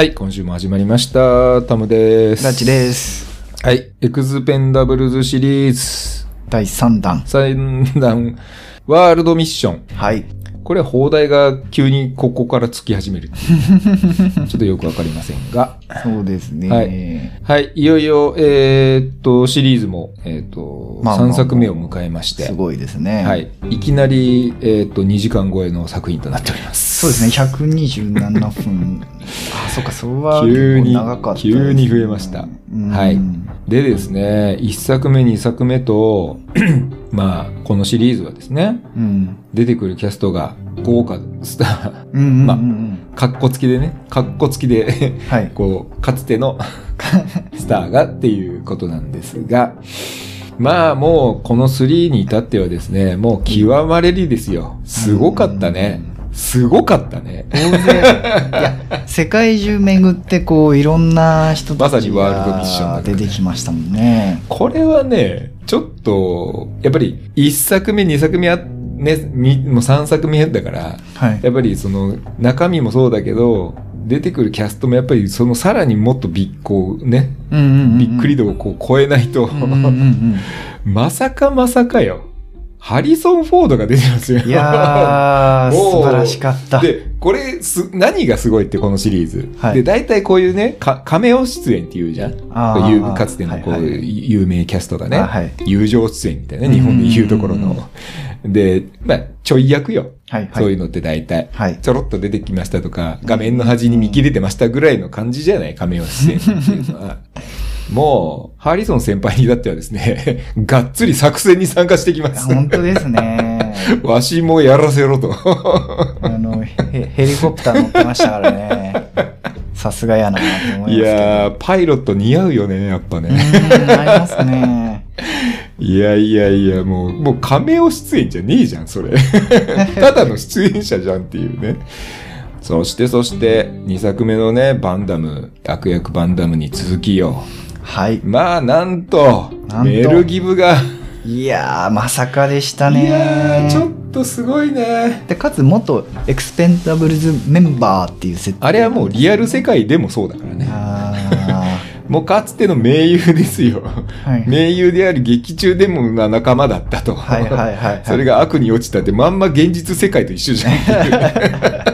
はい、今週も始まりました。タムです。ラッチです。はい、エクスペンダブルズシリーズ第3弾。三弾ワールドミッション。はい。これは放題が急にここからつき始める。ちょっとよくわかりませんが。そうですね。はいはい、いよいよ、えーっと、シリーズも、えーっと、まあまあ3作目を迎えまして。すごいですね。はい。いきなり、えーっと、2時間超えの作品となっております。そうですね。127分。あ、そっか、それは結急に急に増えましたうんはいでですね、1作目、2作目と、まあ、このシリーズはですね、うん。出てくるキャストが豪華スター、うんうんうんうん。まカッコつきでね、カッコつきで、はい。こう、かつての スターがっていうことなんですが、まあもうこの3に至ってはですね、もう極まれりですよ。すごかったね。すごかったね。大勢、いや、世界中巡って、こう、いろんな人たちまさにワールドミッションだが出てきましたもんね。これはね、ちょっと、やっぱり1作目、2作目は、ね、みもう3作目だから、はい。やっぱりその中身もそうだけど、出てくるキャストもやっぱりそのさらにもっとびっこうね、びっくり度をこう超えないと。まさかまさかよ。ハリソン・フォードが出てますよ。いやー、もう素晴らしかった。で、これす、何がすごいってこのシリーズ。はいで、大体こういうね、かカメオ出演っていうじゃん。あーいうかつてのこう、はいはい有名キャストがね、あはい友情出演みたいなね、日本で言うところの。で、まあ、ちょい役よ。はいはい。そういうのって大体。はい。ちょろっと出てきましたとか、画面の端に見切れてましたぐらいの感じじゃない？カメオ出演っていうのは。もう、ハリソン先輩にだってはですね、がっつり作戦に参加してきます。本当ですね。わしもやらせろと。あのヘ、ヘリコプター乗ってましたからね。さすがやなと思いますい。やー、パイロット似合うよね、やっぱうね。ん、ありますね。いやいやいや、もう、もうカメオ出演じゃねえじゃん、それ。ただの出演者じゃんっていうね。そして、そして、2作目のね、バンダム、悪役バンダムに続きよ。はい。まあ、なんと、なんとメルギブが、いやー、まさかでしたいね。やー、ちょっとすごいね。で、かつ、元エクスペンダブルズメンバーっていう設定。あれはもうリアル世界でもそうだからね。あ もうかつての盟友ですよ。ーはい。盟友であり劇中でもまあ仲間だったと。はいはいはいはいそれが悪に落ちたってまんま現実世界と一緒じゃん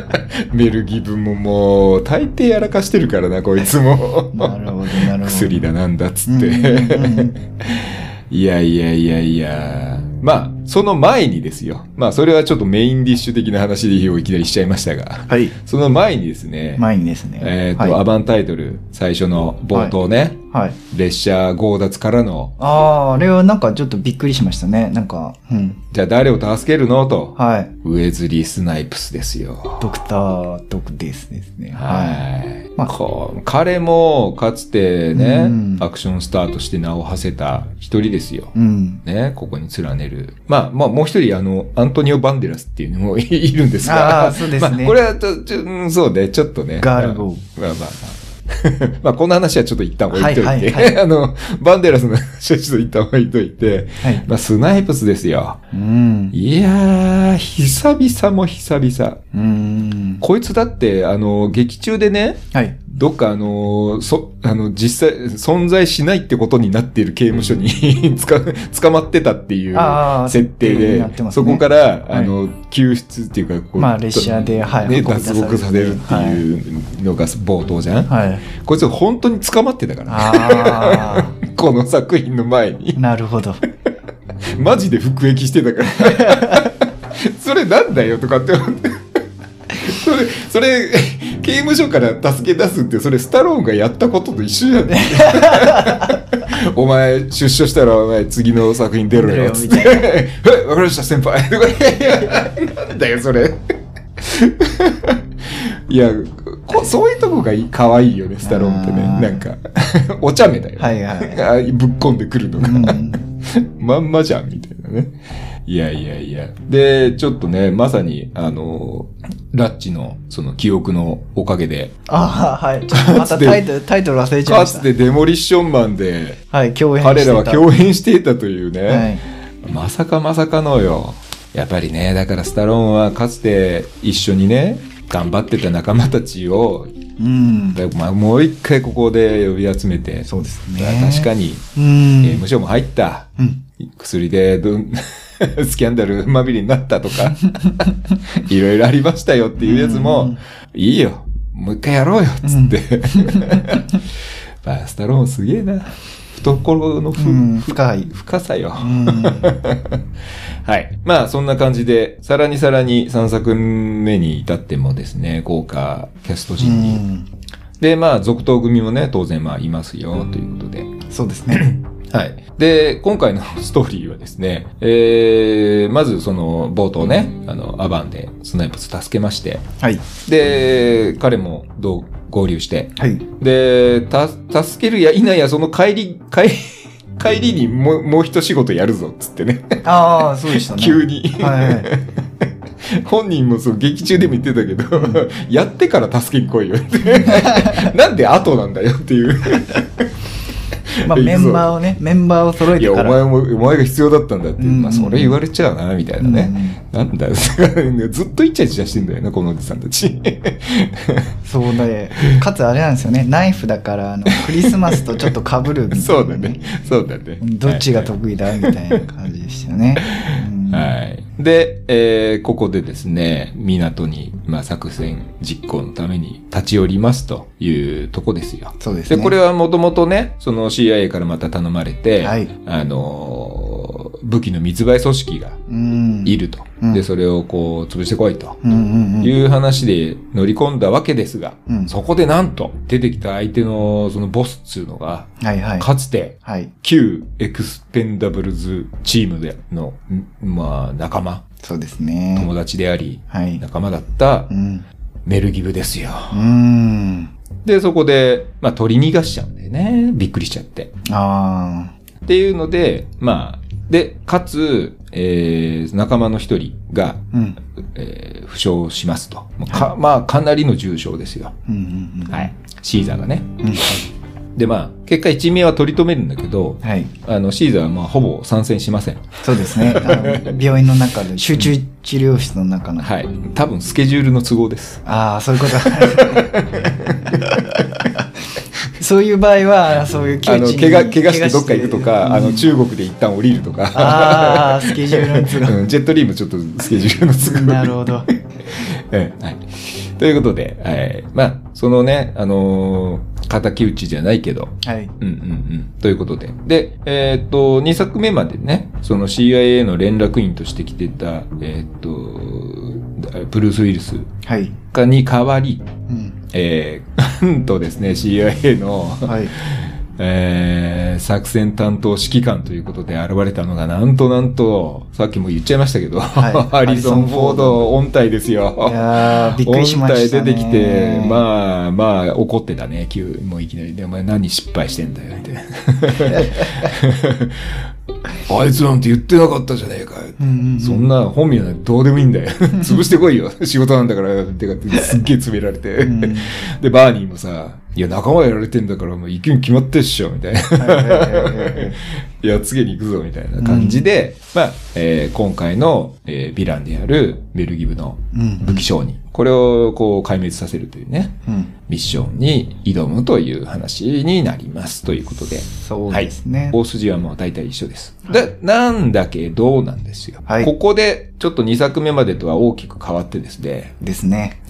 メルギブももう大抵やらかしてるからな、こいつも。なるほど、なるほど。薬だなんだっつって。ん いやいやいやいや。まあ、その前にですよ。まあ、それはちょっとメインディッシュ的な話でいきなりしちゃいましたが。はい。その前にですね、前にですね。えっ、と、はい。アバンタイトル、最初の冒頭ね、はい。列車強奪からの、ああ、あれはなんかちょっとびっくりしましたね。なんか、うん。じゃあ誰を助けるの？と、はい。ウェズリー・スナイプスですよ。ドクター・ドクですですね。はい。まあ彼もかつてね、うんアクションスターとして名を馳せた一人ですよ。うん。ね、ここに連ねる。まあ、まあ、もう一人、あの、アントニオ・バンデラスっていうのもいるんですが。あーそうですねまあ、これはちょ、ちょ、うんそうね、ちょっとね。ガールボーまあまあまあ。まあ、この話はちょっと一旦置いといて。はいはいはい あの、バンデラスの話はちょっと一旦置いといて。はい。まあ、スナイプスですよ。うん。いやー、久々も久々。うん。こいつだって、あの、劇中でね、はい。どっかあの、そ、あの、実際、存在しないってことになっている刑務所に つか、捕まってたっていう設定で、ねそこから、あの、救出っていうか、こうまあ列車ではいね、脱獄されるっていうのが冒頭じゃん、はい。こいつ本当に捕まってたから、あ この作品の前にあ、。なるほど。マジで服役してたから。それなんだよとかって思って。それ、それ、刑務所から助け出すって、それスタローンがやったことと一緒じゃん。お前、出所したらお前次の作品出ろよ、つって。出ろよはい、わかりました、先輩。とかだよ、それ。いや、こそういうとこがいい可愛いよね、スタローンってね。なんか、お茶目だよ。はいはい。ぶっこんでくるのが。うん。まんまじゃん、みたいなね。いやいやいや。で、ちょっとね、まさに、あの、ラッチの、その記憶のおかげで、ああ、はい。ちょっとまたタイトル、タイトル忘れちゃいかました。つてデモリッションマンで、はい、共演。彼らは共演していたというね、はい。まさかまさかのよ。やっぱりね、だからスタローンはかつて一緒にね、頑張ってた仲間たちをうん。でまあ、もう一回ここで呼び集めて、そうですね。確かに、うん。刑務所も入った。うん。薬でどん スキャンダルまみれになったとか、いろいろありましたよっていうやつうもん、いいよ、もう一回やろうよ、つって。まあ、スタローンすげえな。懐のふ、うん深い深さよ。うん。はい。まあ、そんな感じで、さらにさらに3作目に至ってもですね、豪華キャストう陣に。ん。で、まあ、続投組もね、当然まあ、いますよ、ということで。そうですね。はい。で、今回の ストーリーはですね、えー、まずその冒頭ね、あの、アバンでスナイプス助けまして、はい。で、彼もどう合流して、はい。で、た、助けるや否やその帰り、帰り、帰りにもう、もう一仕事やるぞ、つってね。ああ、そうでしたね。急に。はいはい。本人もそう、劇中でも言ってたけど、やってから助けに来いよって。なんで後なんだよっていう。まあ、メンバーをね、メンバーを揃えいや、おてから。前も、お前が必要だったんだって。うんまあ、それ言われちゃうな、みたいなね。なんだよ、ずっとイチャイチャしてんだよな、このおじさんたち。そうだよ。かつあれなんですよね。ナイフだから、あの、クリスマスとちょっと被るみたいな。そうだね。そうだね。どっちが得意だみたいな感じでしたよね。うんはい。で、えーここでですね、港に、まあ、作戦実行のために立ち寄りますというとこですよ。そうですね。で、これはもともとね、その CIA からまた頼まれて、はいあのー武器の密売組織がうん。いると。うんで、それをこう、潰してこいと。いう話で乗り込んだわけですが、うんそこでなんと出てきた相手のそのボスっつうのが、はいはい。かつてはい。旧エクスペンダブルズチームでの、んまあ仲間、そうですね。友達であり、はい。仲間だったうん。メルギブですよ。うん。で、そこで、まあ取り逃がしちゃうんだよね。びっくりしちゃって。あっていうので、まあ、で、かつ、えー、仲間の一人が、あ。うん。えー負傷しますと。まあかまあ、かなりの重傷ですよ。うんうんうん。はい。シーザーがね。うん。で、まあ、結果一命は取り留めるんだけど、はい。あの、シーザーはまあ、ほぼ参戦しません。そうですね。病院の中で、集中治療室の中の。はい。多分、スケジュールの都合です。ああ、そういうこと。そういう場合は、そういうあの、怪我、怪我してどっか行くとか、あの、中国で一旦降りるとか。ああ、スケジュールの都合。うんジェットリーもちょっとスケジュールの都合なるほど。ええはい。ということで、はい。まあ、そのね、あのー敵討ちじゃないけど、はい。うんうんうん。ということで。で、えーっと、2作目までね、その CIA の連絡員として来てた、えーっと、ブルース・ウィルスはい。かに代わり、うん。えー、なんとですね、CIA の、はい。えー、作戦担当指揮官ということで現れたのが、なんとなんと、さっきも言っちゃいましたけど、はい ハリソン・フォード音体ですよ。いやーびっくりしましたね。音体出てきて、まあまあ怒ってたね、急もういきなり。で、お前何失敗してんだよ、みたいな。あいつなんて言ってなかったじゃねえかよ。うんうんうんそんな本名なんてどうでもいいんだよ。潰してこいよ。仕事なんだから。てかってすっげえ詰められて。うんで、バーニーもさ、いや、仲間やられてんだから、もう行くに決まってっしょ、みたいな。はいはいはいはいはいいや、次に行くぞ、みたいな感じで、まあ、えー今回の、えーヴィランであるベルギブのうん武器商人。これを、こう、壊滅させるというね、うん。ミッションに挑むという話になります。ということで。そうですね。大筋はもう大体一緒です。で、なんだけど、なんですよ。はいここで、ちょっと2作目までとは大きく変わってですね、ですね。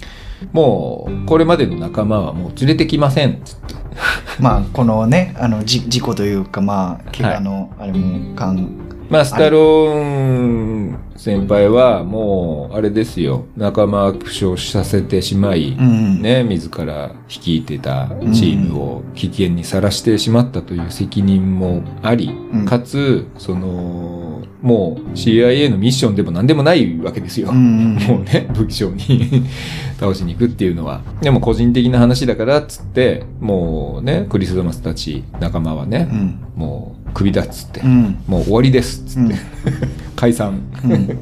もう、これまでの仲間はもう連れてきません、つって。まあ、このね、あの、じ事故というか、まあ、怪我の、あれも、かん、まあ、スタローン先輩はもう、あれですよ、仲間負傷させてしまい、うん。ね、自ら率いてたチームを危険にさらしてしまったという責任もあり、うんかつ、その、もう CIA のミッションでも何でもないわけですよ。うんうんもうね、武器商に 倒しに行くっていうのは。でも個人的な話だからっつって、もうね、クリスマスたち仲間はねう、ん。もう首だっつって、うん。もう終わりですっつって、うん 解散。うん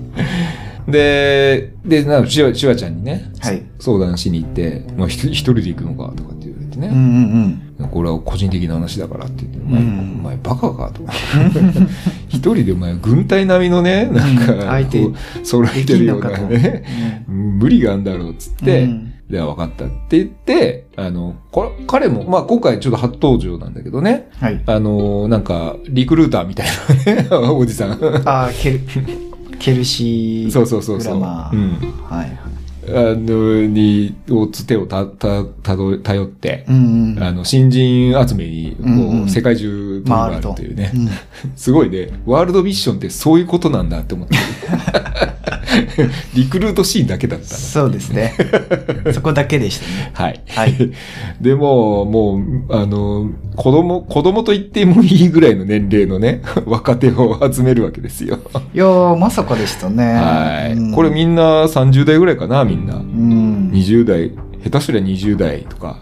で、で、なシュワシュワちゃんにね、はい。相談しに行って、もう一一人で行くのかとかって言われってね。うんうんこれは個人的な話だからって言って、お前、うんお前バカかと。一人でお前軍隊並みのね、なんか、うん相手揃えてるようなね、無理があんだろうっつって、うんでは分かったって言って、あの、これ彼も、まあ今回ちょっと初登場なんだけどね、はい。あの、なんか、リクルーターみたいなね、おじさん。ああ、ケル、ケルシー。そうそうそうそううんはい。あの、に、をつてをた、た、たど、頼って、うんうん。あの、新人集めに、うんこう、うん世界中回ると。というね。うん すごいね。ワールドミッションってそういうことなんだって思って。リクルートシーンだけだったの。そうですね。そこだけでしたね。はい。はい。でも、もう、あの、子供、子供と言ってもいいぐらいの年齢のね、若手を集めるわけですよ。いやー、まさかでしたね。はい。うんこれみんな30代ぐらいかな、みんな。うん。20代、下手すりゃ20代とか、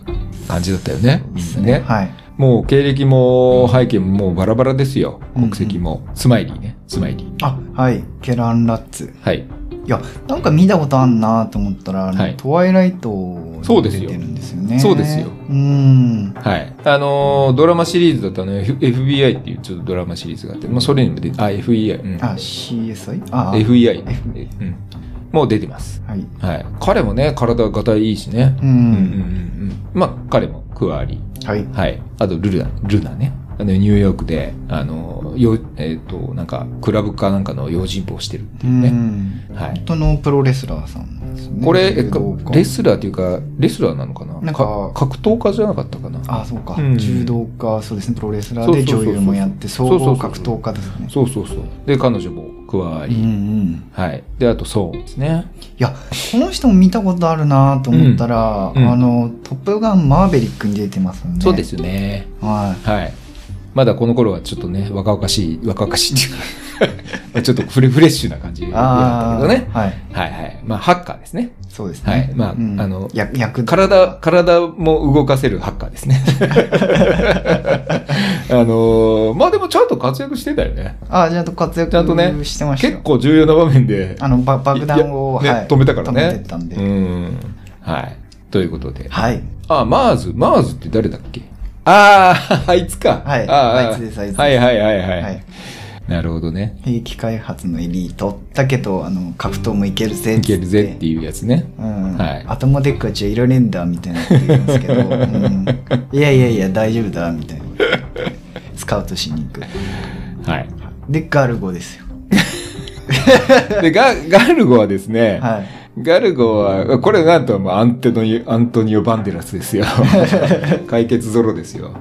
感じだったよね。みんなね。はい。もう経歴も背景ももうバラバラですよ。うんうん国籍も。スマイリーね。スマイリー。あ、はい。ケラン・ラッツ。はい。いや、なんか見たことあんなと思ったら、はいトワイライトそうですよに出てるんですよね。そうですようん。はい。あのードラマシリーズだったの F- FBI っていうちょっとドラマシリーズがあって、まあそれにも出て、あ、FEI。うん。あ、CSI? あ、FEI。F うん。もう出てます。はい。はい。彼もね、体がたいいしね。う。うんうんうんうん。まあ彼も加わり。はい。はい。あと、ルナ、ルナね。あの、ニューヨークで、あの、よ、えっ、と、なんか、クラブかなんかの用心棒をしてるってういうね。ん。はい本。当のプロレスラーさんなんですね。これ、レスラーっていうか、レスラーなのかな？なんか格闘家じゃなかったかな？あ、そうか。うん柔道家、そうですね。プロレスラーで女優もやって、総そうそうそう合格闘家ですね。そうそうそう。で、彼女も加わり、うんうん。はい。で、あと、そうですね。いや、この人も見たことあるなと思ったら、うんうんあの、トップガンマーベリックに出てますよね。そうで。すね。ははい。まだこの頃はちょっとね、若々しい、若々しいっていうか、ちょっとフレフレッシュな感じい。だったけどね。はい。はいはい。まあ、ハッカーですね。そうですね。はいまあうんあの体、体も動かせるハッカーですね。あのーまあでもちゃんと活躍してたよね。あ、ちゃんと活躍してましたよ。結構重要な場面で。あの、ば爆弾を、ねはい止めたからね。止めてったんで。うん。はい。ということで。はい。あ、マーズ、マーズって誰だっけ？ああ、あいつか。はいああいつですあいつですはいはいはいはい。はい。なるほどね。兵器開発のエリートだけど、あの、格闘もいけるぜって。けるぜっていうやつね。うん。はい頭でっかちはいらねえんだ、みたいなこと言うんですけど、うん。いやいやいや、大丈夫だ、みたいな。スカウトしに行く。はい。で、ガルゴですよ。で、ガガルゴはですね、はい。ガルゴは、これなんともうアンテノニアントニオ・バンデラスですよ。解決ゾロですよ。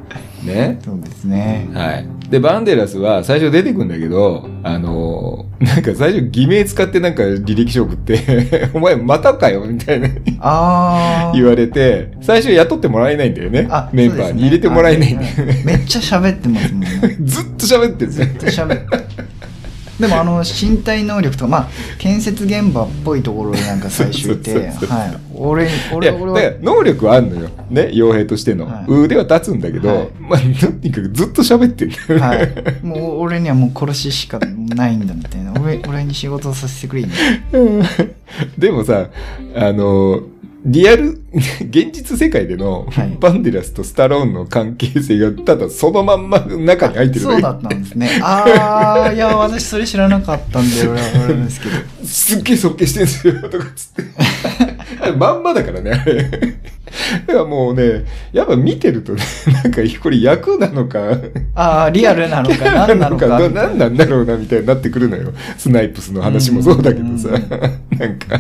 ね？そうですね。はい。で、バンデラスは最初出てくんだけど、あのーなんか最初偽名使ってなんか履歴書送って、お前またかよみたいなあー。言われて、最初雇ってもらえないんだよねあ。メンバーに入れてもらえないんだよねね。めっちゃ喋ってますもんね。ずっと喋ってる。ずっと喋って。でもあの身体能力とかまあ建設現場っぽいところになんか最初いてはい。俺俺俺は。能力はあるのよ。ね、傭兵としての。はい。腕は立つんだけど、はい。まあ、とにかくずっと喋ってる。はい。もう俺にはもう殺ししかないんだみたいな。俺俺に仕事をさせてくれいうんでもさ、あの、リアル、現実世界でのはい。バンデラスとスタローンの関係性がただそのまんま中に入ってるそうだったんですね。ああいや私それ知らなかったんで俺は俺ですけど。すっげえ尊敬してんすよ、とかっつって。まんまだからね、あれ。だからもうね、やっぱ見てるとね、なんかこれ役なのか、ああリアルなのか何なのか何なんだろうなみたいになってくるのよ。スナイプスの話もそうだけどさ、うんなんか、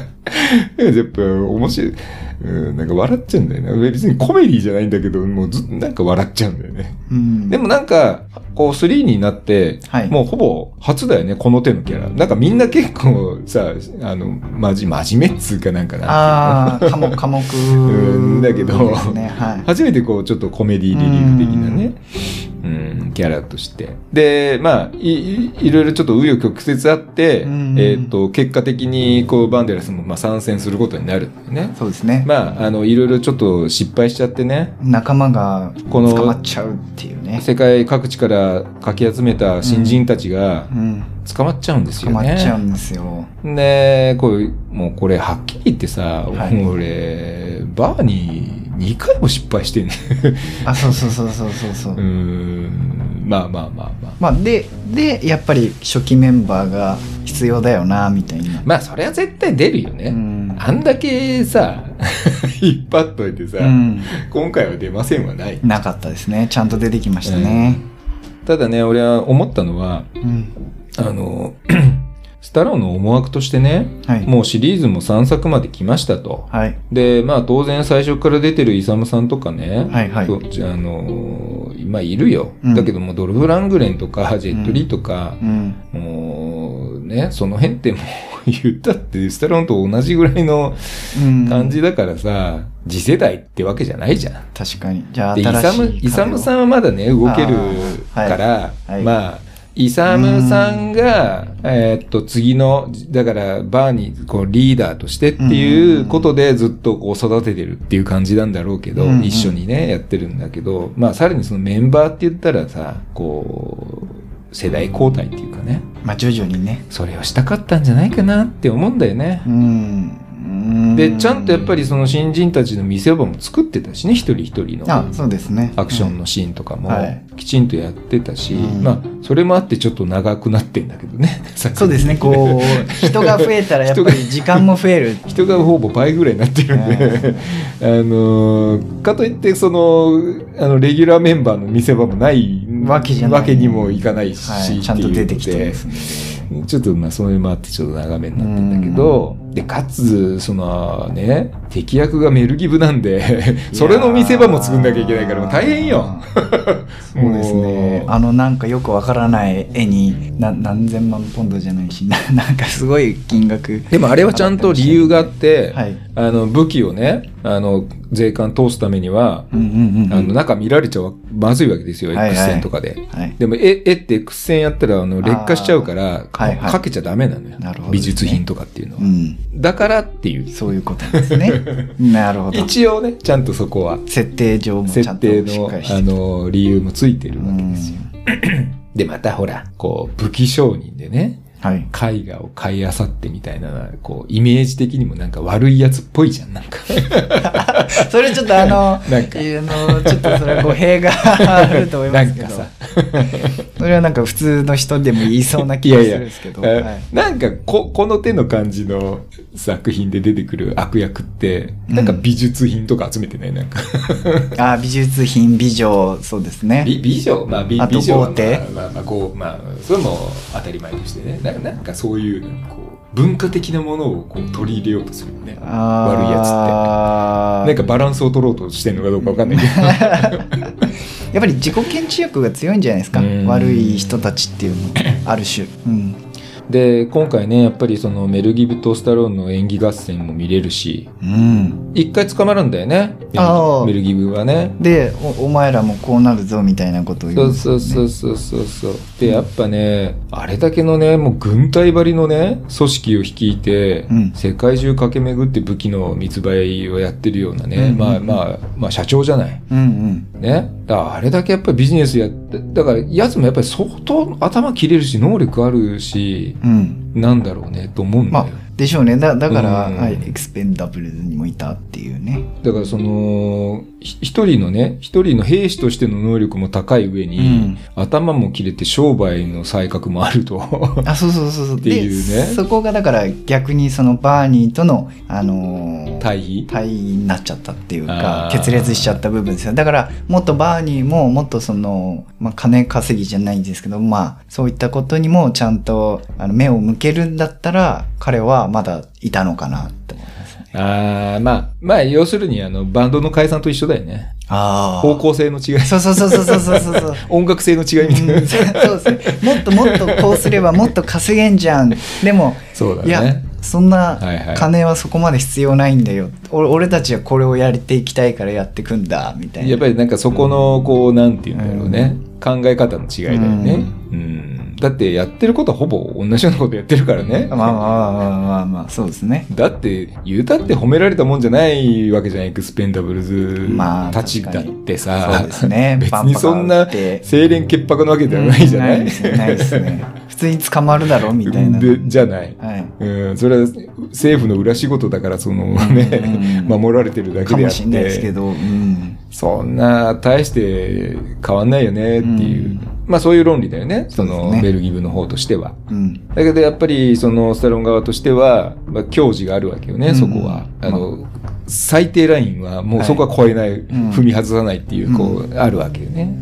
やっぱ面白い、うん、なんか笑っちゃうんだよね。別にコメディじゃないんだけど、もうずなんか笑っちゃうんだよね。うんでもなんか、こう3になって、はい。もうほぼ初だよね、この手のキャラ。なんかみんな結構さ、あの、まじ、真面目っつうかなんかな。ああ科目科目うんだけどはい。初めてこう、ちょっとコメディリリーフ的なね、うん、キャラとして。で、まあ、い、いいろいろちょっと紆余曲折あって、うん。えっ、と、結果的に、こう、バンデラスも、まあ、参戦することになるね。そうですね。まあ、あの、いろいろちょっと失敗しちゃってね、仲間がこの捕まっちゃうっていうね。世界各地からかき集めた新人たちがうん。捕まっちゃうんです捕まよね。っちゃうんですよ。で、こう、もうこれはっきり言ってさ、はい。俺、バーニー2回も失敗してんね あそうそうそうそうそうそう。うーん。まあまあまあまあ。まあででやっぱり初期メンバーが必要だよなみたいな、まあそれは絶対出るよね、うん。あんだけさ 引っ張っといてさ、うん。今回は出ませんはない。なかったですね。ちゃんと出てきましたね。ただね俺は思ったのはうん、あのスタローンの思惑としてねはい。もうシリーズも3作まで来ましたと。はい。で、まあ当然最初から出てるイサムさんとかね、はいはい。あ、あのーまあいるよ。うん。だけどもドルフ・ラングレンとかジェット・リーとか、うん。もうね、その辺ってもう言ったってスタローンと同じぐらいのうん。感じだからさ、次世代ってわけじゃないじゃん。確かに。じゃあで、イサム、イサムさんはまだね、動けるから、はい。はい。まあ、イサムさんが、えーっと、次の、だから、バーに、こう、リーダーとしてっていうことで、ずっとこう、育ててるっていう感じなんだろうけど、うんうん。一緒にね、やってるんだけど、まあ、さらにそのメンバーって言ったらさ、こう、世代交代っていうかね、まあ徐々にね。それをしたかったんじゃないかなって思うんだよね。うんうんで、ちゃんとやっぱりその新人たちの見せ場も作ってたしね、一人一人の。あそうですね。アクションのシーンとかもはい。きちんとやってたし、うん。まあそれもあってちょっと長くなってんだけどね そうですねこう 人が増えたらやっぱり時間も増える。人がほぼ倍ぐらいになってるんで、あのーかといってそのあのレギュラーメンバーの見せ場もないわけじゃわけにもいかないし、はい、ちゃんと出てきてますってんで。いうのでちょっとまあそれもあってちょっと長めになってんだけど、でかつそのね敵役がメルギブなんでそれの見せ場も作んなきゃいけないからもう大変よ。そうですね。あのなんかよくわからない絵にな何千万ポンドじゃないしな なんかすごい金額。でもあれはちゃんと理由があって、はい。あの武器をねあの税関通すためには、あの中見られちゃまずいわけですよ、はいはい。X 線とかで。はい。でも絵絵って X 線やったらあの劣化しちゃうからあー。はいはい。かけちゃダメなのよ、なるほど美術品とかっていうのは、うんだからっていう。そういうことですね。なるほど。一応ねちゃんとそこは。設定上もちゃ設んと定のあの理由もついてるわけうんですよ。でまたほらこう武器商人でねはい。絵画を買いあさってみたいなこうイメージ的にもなんか悪いやつっぽいじゃんなんか。それちょっとあの なんか。あのちょっとそれは語弊があると思いますけど。なんかさ それはなんか普通の人でも言いそうな気がするんですけど。えはい。なんかここの手の感じの作品で出てくる悪役ってなんか美術品とか集めてない？なんか。あ美術品美女そうですね。美美女？まあ美美女？まあまあまあこうまあそれも当たり前としてね。ななんかそういうこう文化的なものをこう取り入れようとするよね。悪いやつって。なんかバランスを取ろうとしてるのかどうかわかんないけど やっぱり自己顕示欲が強いんじゃないですか。うん。悪い人たちっていうの。ある種。うんで今回ねやっぱりそのメル・ギブとスタローンの演技合戦も見れるしうん。一回捕まるんだよね。メルギブはね。でおお前らもこうなるぞみたいなことを言そうそうそうそうそうそう。でやっぱねあれだけのねもう軍隊張りのね組織を率いて、うん。世界中駆け巡って武器の密売をやってるようなね、うんうんうん。まあまあまあ社長じゃない。うんね。だからあれだけやっぱりビジネスやってだからやつもやっぱり相当頭切れるし能力あるしうん。うんなんだろうねと思うんだよ、まあでしょうね。だだから、うん。はい、エクスペンダブルズにもいたっていうね。だからそのひ一人のね一人の兵士としての能力も高い上に、うん。頭も切れて商売の才覚もあると。あそうそうそうそう。っていうね。でそこがだから逆にそのバーニーとのあのー対比？対比になっちゃったっていうか決裂しちゃった部分ですよ。だからもっとバーニーももっとその、まあ、金稼ぎじゃないんですけどまあそういったことにもちゃんとあの目を向けるんだったら彼はまだいたのかなってああ、まあ、まあ、要するに、あの、バンドの解散と一緒だよね。ああ。方向性の違い。そうそうそうそうそうそう。音楽性の違いみたいな、うん。そうですね。もっともっとこうすればもっと稼げんじゃん。でも、そうだね。いや、そんな金はそこまで必要ないんだよ。はいはい、俺たちはこれをやりていきたいからやってくんだ、みたいな。やっぱりなんかそこの、こう、なんて言うんだろうね。うん、考え方の違いだよね。うん、うんだってやってることはほぼ同じようなことやってるからね、まあまあまあまあまあまあそうですね。だって言うたって褒められたもんじゃないわけじゃないエクスペンダブルズ。まあたちだってさ、そうですね。別にそんな清廉潔白なわけではないじゃない、うんないですねに捕まるだろみたいな。でじゃない。はい。うん、それは政府の裏仕事だから、そのね、うん 守られてるだけであっかもしれないですけて、ど、うん。そんな大して変わんないよねっていう、うんまあそういう論理だよね、そのベルギブの方としては。うん。だけどやっぱりそのスタロン側としては、まあ、矜持があるわけよね、うんそこは。あの、最低ラインはもうそこは超えない、ん踏み外さないっていう、こう、あるわけよね。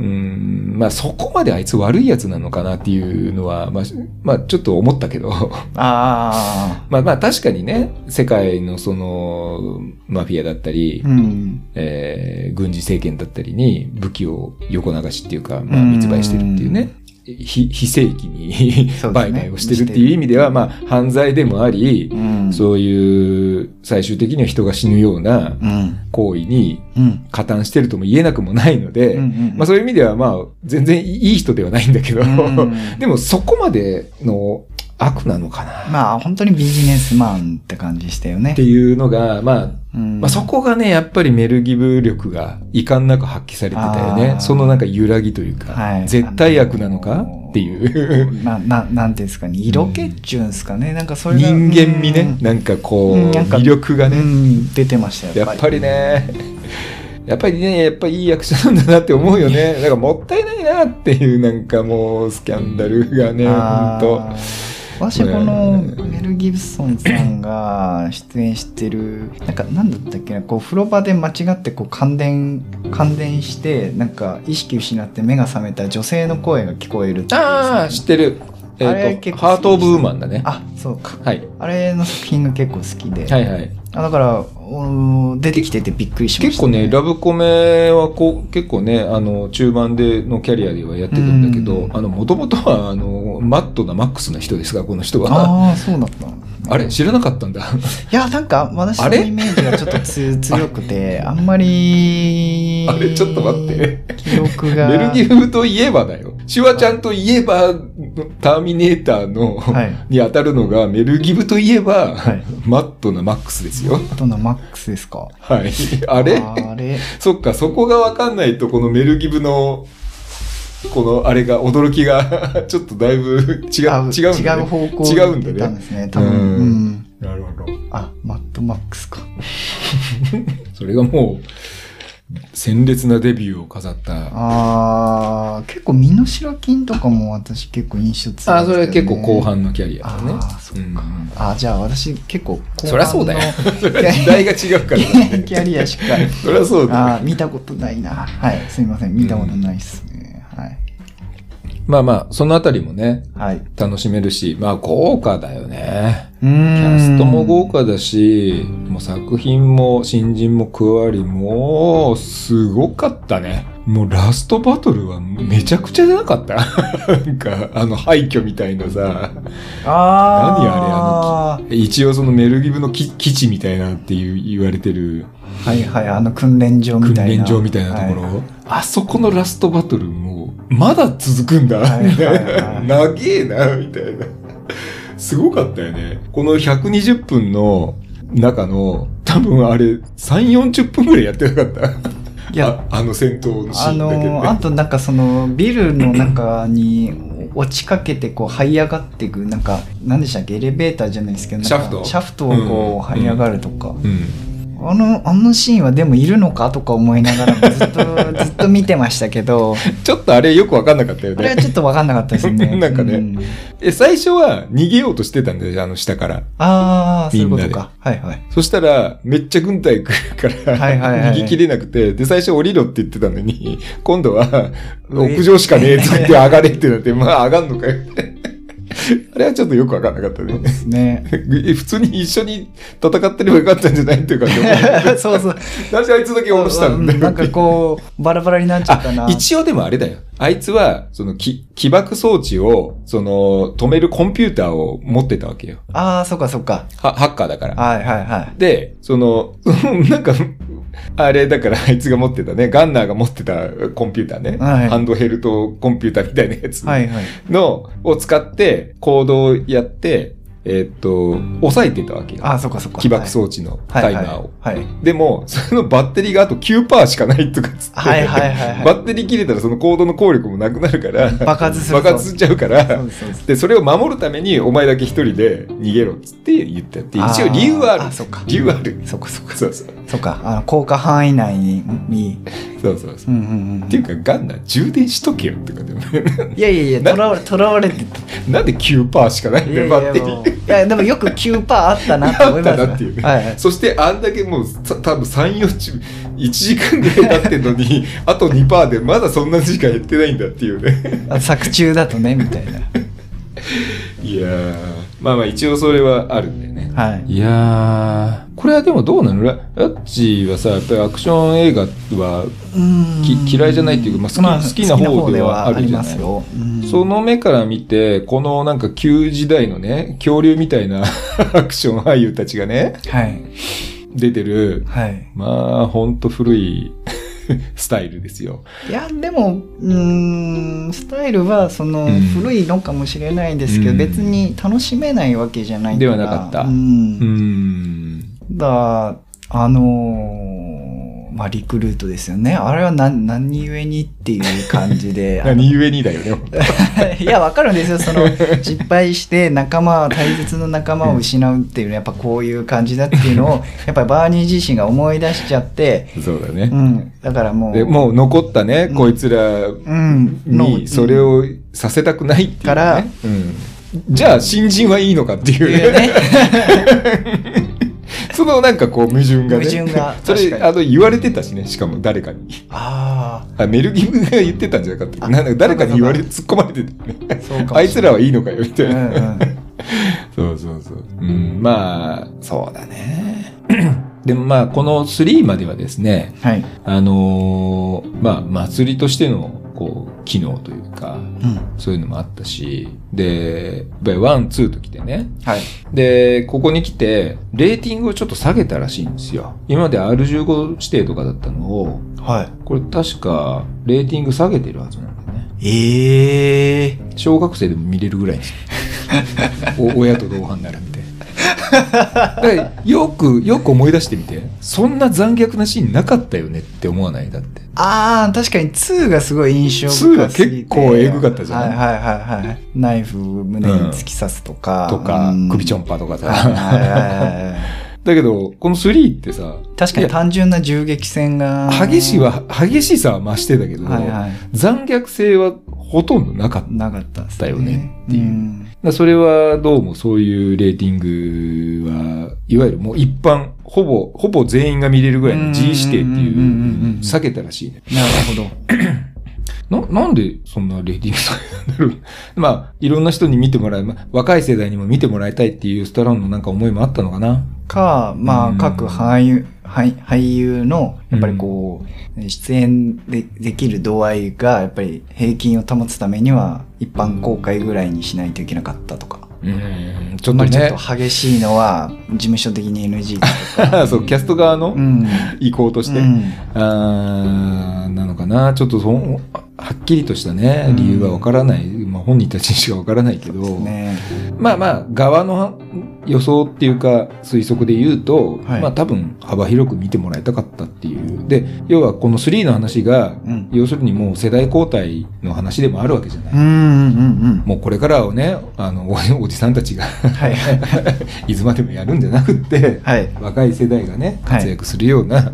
うん、まあそこまであいつ悪いやつなのかなっていうのは、まあ、まあちょっと思ったけど、あ まあまあ確かにね、世界のその、マフィアだったり、あ。うん。えー軍事政権だったりに武器を横流しっていうか、まあ、うん密売してるっていうね、非非正規に売買をしてるっていう意味では、まあ、犯罪でもあり、うん。そういう最終的には人が死ぬようなうん。行為にうん。加担してるとも言えなくもないので、まあそういう意味ではまあ全然いい人ではないんだけど、うん でもそこまでの悪なのかなまあ、本当にビジネスマンって感じしたよねって。いうのが、まあうんまあ、そこがね、やっぱりメルギブ力が遺憾なく発揮されてたよあね。ーそのなんか揺らぎというか、はい絶対悪なのかっていう。な、な、なんていうんですかね、色気っちゅうんですかね。なんかそれが人間味ね、なんかこう、魅力がうんね、うん出てましたよ。やっぱりね、やっぱりね、やっぱりいい役者なんだなって思うよね。だからもったいないなっていうなんかもうスキャンダルがね、ほんと。あー私このメル・ギブソンさんが出演してるなんか何だったっけなこう風呂場で間違ってこう感電感電してなんか意識失って目が覚めた女性の声が聞こえるっていうああ、知ってる。えあれっ、と、ハート・オブ・ウーマンだね。あそうかはい。あれの作品が結構好きで、はいはい。あだからうん出てきててびっくりしました、結構ね、ラブコメはこう、結構ね、あの、中盤でのキャリアではやってたんだけど、うんあの、もともとは、あの、マットなマックスな人ですが、この人は。ああそうだったあれ知らなかったんだ。いやなんか私のイメージがちょっとつ強くて あんまりあれちょっと待って。記憶がメルギブといえばだよ。シュワちゃんといえば、ターミネーターの、はいに当たるのが、メルギブといえば、はいマットなマックスですよ。どんなマックスですか？はい。あれ？あれ？そっか、そこがわかんないと、このメルギブの、このあれが、驚きが、ちょっとだいぶ違う、違う。違う方向違うんだね出たんですね多分うんうんなるほど。あマットマックスか それがもう、鮮烈なデビューを飾った。あー結構身代金とかも私結構印象強いね、あ、それは結構後半のキャリアだね。あーそっか、うんあじゃあ私結構後半のそりゃそうだよ。それは時代が違うから、キャリアしかそりゃそうだよ。あー見たことないなはいすみません見たことないっすね、はい。まあまあ、そのあたりもね、はい。楽しめるし、まあ豪華だよね。うーん。キャストも豪華だし、もう作品も新人も加わり、もうすごかったね。もうラストバトルはめちゃくちゃじゃなかった？なんか、あの廃墟みたいなさ、あ何あれあの一応そのメルギブの基基地みたいなっていう言われてる。はいはいあの訓練場み訓たいな。練場みたいなところ、はい。あそこのラストバトルもうまだ続くんだ、はいない 長えなみたいな。すごかったよね。この120分の中の多分あれ3 4 0分ぐらいやってなかった？いやああの戦闘のシあーンだけで、ねのあとなんかそのビルの中に落ちかけてこう這い上がっていくなんか何でしたっけ？エレベーターじゃないですけどシャフト？シャフトをこううん。這い上がるとか、うんあのあのシーンはでもいるのかとか思いながらも ずっとずっと見てましたけど。ちょっとあれよくわかんなかったよあれはねちょっと分かんなかったですね。なんかね。うん。え最初は逃げようとしてたんだよあの下から。ああそういうことか。はいはい。そしたら、めっちゃ軍隊来るから、はいはいはい逃げ切れなくて、で、最初降りろって言ってたのに、今度は、屋上しかねえって言って上がれってなって、まあ上がんのかよって。あれはちょっとよくわかんなかったね。ですねえ 普通に一緒に戦ってればよかったんじゃないっていうか、そうそうなんであいつだけ降ろしたんだよ。うんなんかこうバラバラになっちゃったなあ、一応でもあれだよ。あいつは、その、き起爆装置を、その、止めるコンピューターを持ってたわけよ。ああそっかそっかはハッカーだから。はいはいはいで、その、なんか、あれだからあいつが持ってたね、ガンナーが持ってたコンピューターね、はい。ハンドヘルトコンピューターみたいなやつはいはい。の、を使って、コードをやって、えーっと、抑えてたわけよ。あ、そっかそっか。起爆装置のはいタイマーを。はい。はい。でも、そのバッテリーがあと9%しかないとかっつって、はいはいはいはいバッテリー切れたらそのコードの効力もなくなるから、爆発すると爆発しちゃうから、そうですそうです。で、それを守るためにお前だけ一人で逃げろっつって言ったって、一応理由はある。あそっか理由はある。そっかそっか。そうそう。そっか。あの、効果範囲内に、にそうそうそう。うんうんうん。っていうか、ガンナ充電しとけよってかでもいやいやいや、なとらわれ、とらわれてなんで9%しかないんいだよ、バッテリー。いや、でもよく9%あったなと思います。あったなっていうねはいはい。そしてあんだけもうさ多分3、4時、1時間ぐらい経ってんのに、あと2%でまだそんな時間減ってないんだっていうね。あ作中だとね、みたいな。いやー、まあまあ一応それはあるんだよね。はい。いやー、これはでもどうなの？ララッチはさ、やっぱりアクション映画はき嫌いじゃないっていうかまあ好きま好きな方ではあるじゃないよ。その目から見て、このなんか旧時代のね、恐竜みたいな アクション俳優たちがね、はい。出てる、はい。まあ、ほんと古い スタイルですよ。いや、でも、うーん、スタイルは、その、うん古いのかもしれないですけど、うん別に楽しめないわけじゃないではなかったう。うんん。だ、あのーまあ、リクルートですよね。あれは何、何故にっていう感じで。何故にだよね。いや、わかるんですよ。その、失敗して仲間、大切な仲間を失うっていうのは、やっぱこういう感じだっていうのを、やっぱりバーニー自身が思い出しちゃって、そうだね。うん。だからもう、でもう残ったね、うんこいつらにそれをさせたくないっていう、ね。からうんじゃあ新人はいいのかっていういうね。そのなんかこう矛盾がね。矛盾が それ、あの、言われてたしね、しかも誰かに。ああ、メルギブが言ってたんじゃなかったなんだ誰かに言われ、突っ込まれてたよね。あ、い。つらはいいのかよ、みたいうんな。うん。そうそうそう。うん、まあ、そうだね。でもまあ、この3まではですね、はい。あのーまあ、祭りとしての、こう、機能というか、うん。そういうのもあったし、で、やっぱり one、two と来てね。はい。で、ここに来て、レーティングをちょっと下げたらしいんですよ。今まで R15 指定とかだったのを、はい。これ確か、レーティング下げてるはずなんだよね。ええ小学生でも見れるぐらいです お親と同伴になら よく、よく思い出してみて。そんな残虐なシーンなかったよねって思わない？だって。ああ、確かに2がすごい印象深すぎて。2が結構えぐかったじゃないはいはいはいはい。ナイフ胸に突き刺すとか。とかうん、首ちょんぱとかはいはいさ。はいはい。だけど、この3ってさ、確かに単純な銃撃戦が。激しいは、激しさは増してたけど、はいはい。残虐性はほとんどなかった。だかなかったですだよねっていううんらそれはどうもそういうレーティングは、いわゆるもう一般、ほぼ、ほぼ全員が見れるぐらいの G 指定っていううん、避けたらしいね。なるほど。な、なんでそんなレーティングされたんだろう。まあ、いろんな人に見てもらい、まあ若い世代にも見てもらいたいっていうスタローンのなんか思いもあったのかな。か、まあ、うん各俳優、俳俳優の、やっぱりこう、出演でできる度合いが、やっぱり平均を保つためには、一般公開ぐらいにしないといけなかったとか。うん、ちあんまりちょっょっとねと。激しいのは、事務所的に NG とか。そう、キャスト側のうん。意向として。うんあーなのかなちょっとそのはっきりとしたねうん。理由はわからない、まあ、本人たちにしかわからないけど、ね。まあまあ側の予想っていうか推測で言うと、はい。まあ多分幅広く見てもらいたかったっていう。で要はこの3の話が、うん。要するにもう世代交代の話でもあるわけじゃない、うんうんうんもうこれからをねあのおおじさんたちがはいい。つまでもやるんじゃなくって、はい。若い世代がねはい活躍するような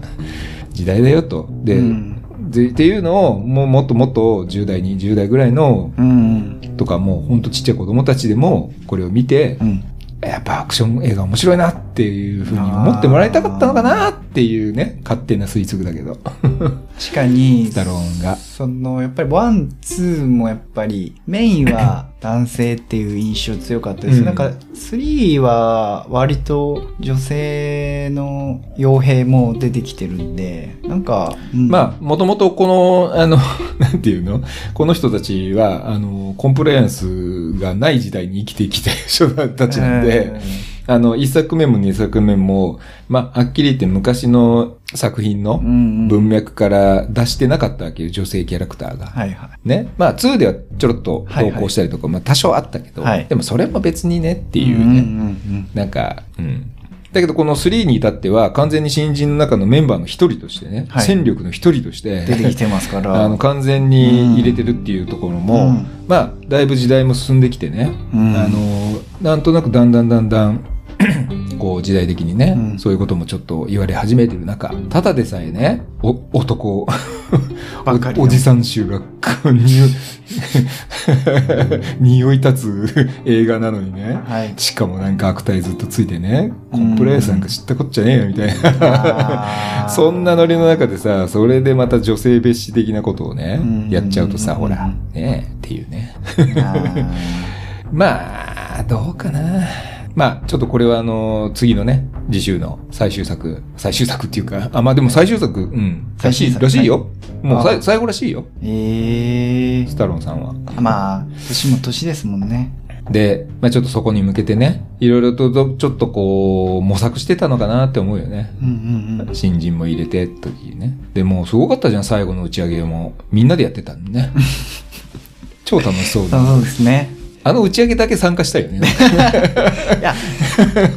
時代だよと。で、うんでっていうのをもうもっともっと10代20代ぐらいのうん。とかもうほんとちっちゃい子供たちでもこれを見て、うん。やっぱアクション映画面白いなっていうふうに思ってもらいたかったのかなっていうね勝手な推測だけど。確かにスタローンが。そのやっぱりワンツーもやっぱりメインは 男性っていう印象強かったです、うん。なんか3は割と女性の傭兵も出てきてるんでなんか、うん。まあ、もともとこの、あの、なんていうの？この人たちは、あの、コンプライアンスがない時代に生きてきた人たちなんで、えあの、1作目も2作目も、まあ、はっきり言って昔の作品の。文脈から出してなかったわけよ、女性キャラクターが。はいはい。ね。まあ、2ではちょろっと投稿したりとか、まあ、多少あったけど、はいでもそれも別にねっていうね。うんうんうんなんか、うん。だけどこの3に至っては完全に新人の中のメンバーの一人としてね、はい戦力の一人として、出てきてますから。あの完全に入れてるっていうところも、うんまあだいぶ時代も進んできてね、うんあのなんとなくだんだんだんだんこう時代的にね、うんそういうこともちょっと言われ始めてる中ただでさえねお男おおじさん衆が 匂い立つ映画なのにね、はい。しかもなんか悪態ずっとついてね、コうんンプライアンスなんか知ったこっちゃねえよみたいな。そんなノリの中でさ、それでまた女性蔑視的なことをねうん、やっちゃうとさ、うんほら、ねえ、っていうね。まあ、どうかな。まあ、ちょっとこれはあの、次のね、次週の最終作、最終作っていうか、あ、まあでも最終作、うん、らしい、最終作らしいよ。もうさあい最後らしいよ、ええスタロンさんは。まあ、年も年ですもんね。で、まあちょっとそこに向けてね、いろいろとどちょっとこう、模索してたのかなって思うよね。うんうんうん。新人も入れて、時ね。でもうすごかったじゃん、最後の打ち上げも。みんなでやってたんでね。超楽しそうだ。そうですね。あの打ち上げだけ参加したよね。いや、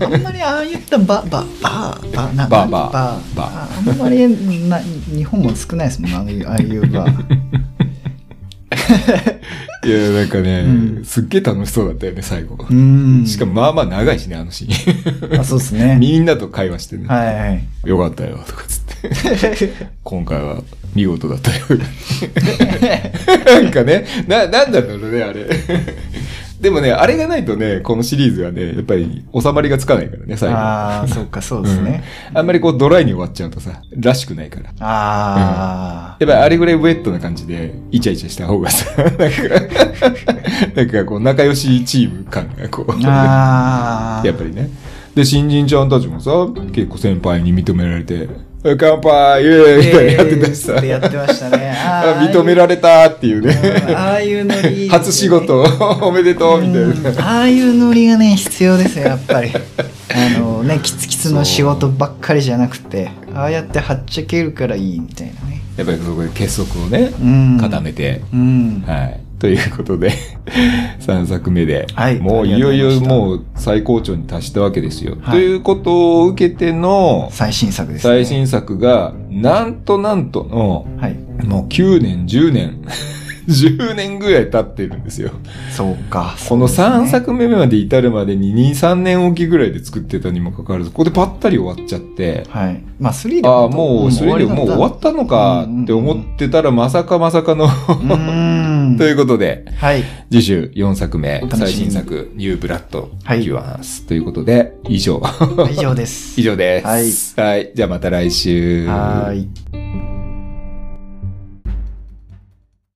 あんまりああいったバ、バ、バー、ババーバーバー、バああんまりな日本も少ないですもんね、ああいうああいうバー。いや、なんかね、うんすっげえ楽しそうだったよね、最後。うん。しかもまあまあ長いしね、あのシーン。あ、そうですね。みんなと会話してね。はいはい。よかったよ、とかつって。今回は見事だったよ。なんかね、な、なんだろうね、あれ。でもね、あれがないとね、このシリーズはね、やっぱり収まりがつかないからね、最後。ああ、そうか、そうですね。うんあんまりこうドライに終わっちゃうとさ、らしくないから。あやっぱりあれぐらいウェットな感じで、イチャイチャした方がさ、なんか、なんかこう仲良しチーム感がこう、あ。ああ。やっぱりね。で、新人ちゃんたちもさ、結構先輩に認められて、乾杯イエーイみたいなやってたしさ、えーやってましたね。あ認められたっていうね。うんああいうノリ初仕事おめでとうみたいうんな。ああいうノリがね必要ですよやっぱりあのねキツキツの仕事ばっかりじゃなくてああやってはっちゃけるからいいみたいなねやっぱりそこで結束をね、うん固めて、うんはい。ということで、3作目で、はいもういよいよもう最高潮に達したわけですよ。はい。ということを受けての最新作ですね。最新作が、なんとなんとの、はい。もう9年、10年、10年ぐらい経ってるんですよ。そうか。このそうですね3作目まで至るまでに2、3年おきぐらいで作ってたにもかかわらず、ここでパッタリ終わっちゃって、はい。まあ3でああ、もう3でりもう終わったのかって思ってたら、まさかまさかの、うん。ということで、はい。次週4作目最新作、ニューブラッド、はい。ということで、以上。以上です。以上です。はい。じゃあまた来週。はーい